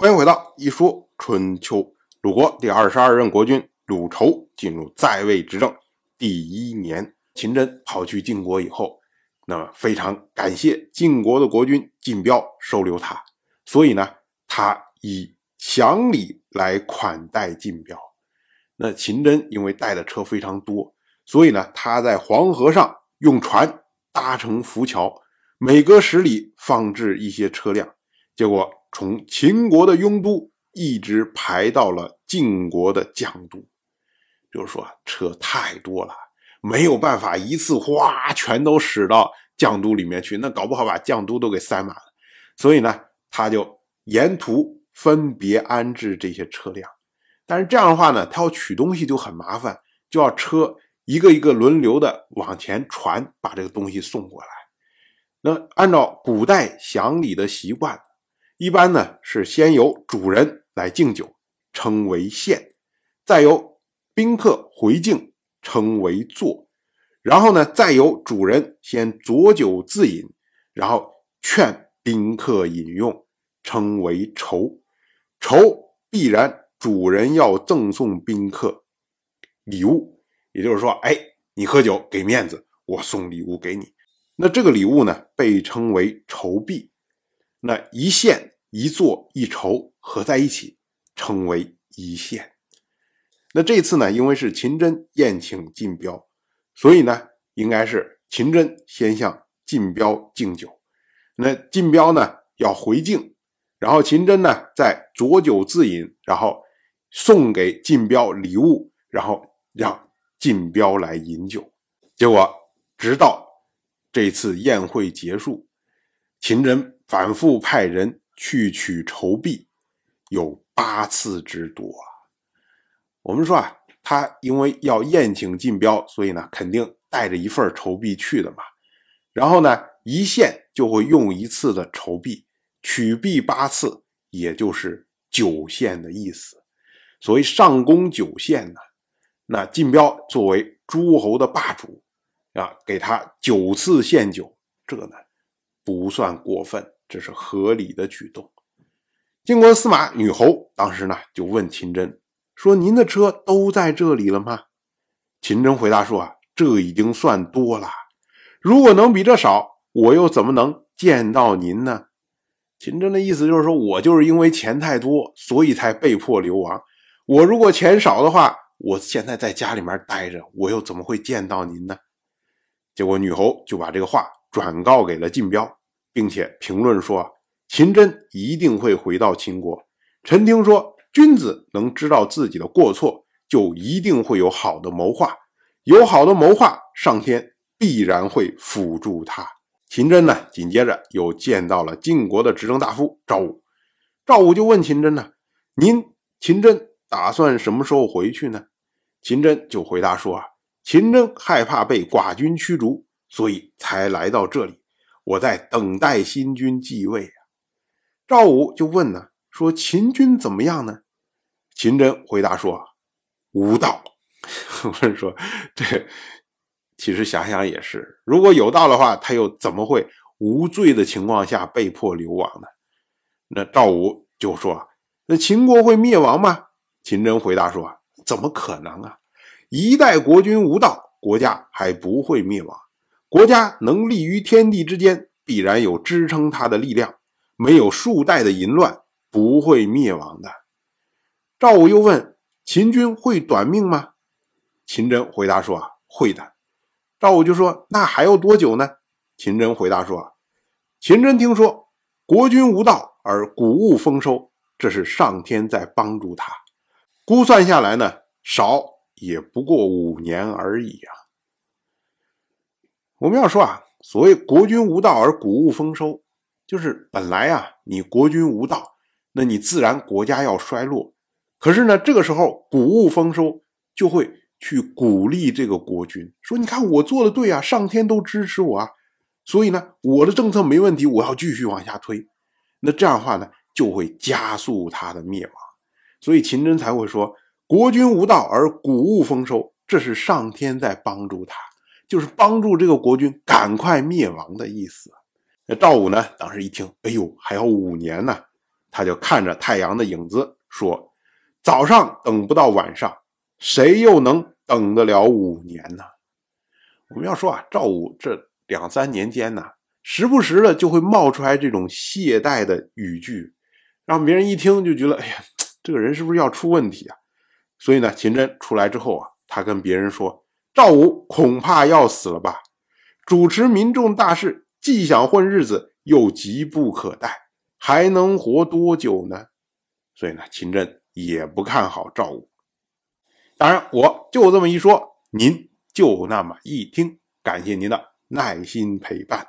欢迎回到一说春秋。鲁国第二十二任国君鲁仇进入在位执政第一年，秦真跑去晋国以后，那么非常感谢晋国的国君晋彪收留他，所以呢，他以祥礼来款待晋彪。那秦真因为带的车非常多，所以呢，他在黄河上用船搭成浮桥，每隔十里放置一些车辆，结果。从秦国的雍都一直排到了晋国的绛都，就是说车太多了，没有办法一次哗全都驶到绛都里面去，那搞不好把绛都都给塞满了。所以呢，他就沿途分别安置这些车辆，但是这样的话呢，他要取东西就很麻烦，就要车一个一个轮流的往前传，把这个东西送过来。那按照古代祥礼的习惯。一般呢是先由主人来敬酒，称为献，再由宾客回敬，称为坐，然后呢再由主人先酌酒自饮，然后劝宾客饮用，称为酬。酬必然主人要赠送宾客礼物，也就是说，哎，你喝酒给面子，我送礼物给你。那这个礼物呢被称为酬币。那一献一坐一酬合在一起，称为一献。那这次呢，因为是秦真宴请晋彪，所以呢，应该是秦真先向晋彪敬酒。那晋彪呢要回敬，然后秦真呢再酌酒自饮，然后送给晋彪礼物，然后让晋彪来饮酒。结果直到这次宴会结束。秦真反复派人去取酬币，有八次之多。我们说啊，他因为要宴请晋彪，所以呢，肯定带着一份酬币去的嘛。然后呢，一献就会用一次的酬币，取币八次，也就是九献的意思。所谓上宫九献呢，那晋彪作为诸侯的霸主啊，给他九次献酒，这呢。不算过分，这是合理的举动。晋国司马女侯当时呢就问秦真说：“您的车都在这里了吗？”秦真回答说：“啊，这已经算多了。如果能比这少，我又怎么能见到您呢？”秦真的意思就是说，我就是因为钱太多，所以才被迫流亡。我如果钱少的话，我现在在家里面待着，我又怎么会见到您呢？结果女侯就把这个话转告给了晋彪。并且评论说，秦真一定会回到秦国。臣听说，君子能知道自己的过错，就一定会有好的谋划。有好的谋划，上天必然会辅助他。秦真呢，紧接着又见到了晋国的执政大夫赵武。赵武就问秦真呢：“您秦真打算什么时候回去呢？”秦真就回答说：“啊，秦真害怕被寡君驱逐，所以才来到这里。”我在等待新君继位啊！赵武就问呢，说秦军怎么样呢？秦真回答说：“无道。”我说：“这其实想想也是，如果有道的话，他又怎么会无罪的情况下被迫流亡呢？”那赵武就说：“那秦国会灭亡吗？”秦真回答说：“怎么可能啊！一代国君无道，国家还不会灭亡。”国家能立于天地之间，必然有支撑它的力量。没有数代的淫乱，不会灭亡的。赵武又问：“秦军会短命吗？”秦真回答说：“啊，会的。”赵武就说：“那还要多久呢？”秦真回答说：“秦真听说国君无道而谷物丰收，这是上天在帮助他。估算下来呢，少也不过五年而已啊。”我们要说啊，所谓国君无道而谷物丰收，就是本来啊，你国君无道，那你自然国家要衰落。可是呢，这个时候谷物丰收，就会去鼓励这个国君，说：“你看我做的对啊，上天都支持我啊，所以呢，我的政策没问题，我要继续往下推。”那这样的话呢，就会加速他的灭亡。所以秦真才会说：“国君无道而谷物丰收，这是上天在帮助他。”就是帮助这个国君赶快灭亡的意思。那赵武呢？当时一听，哎呦，还要五年呢。他就看着太阳的影子说：“早上等不到晚上，谁又能等得了五年呢？”我们要说啊，赵武这两三年间呢，时不时的就会冒出来这种懈怠的语句，让别人一听就觉得，哎呀，这个人是不是要出问题啊？所以呢，秦真出来之后啊，他跟别人说：“赵武恐怕要死了吧？主持民众大事，既想混日子，又急不可待，还能活多久呢？”所以呢，秦真也不看好赵武。当然，我就这么一说，您。就那么一听，感谢您的耐心陪伴。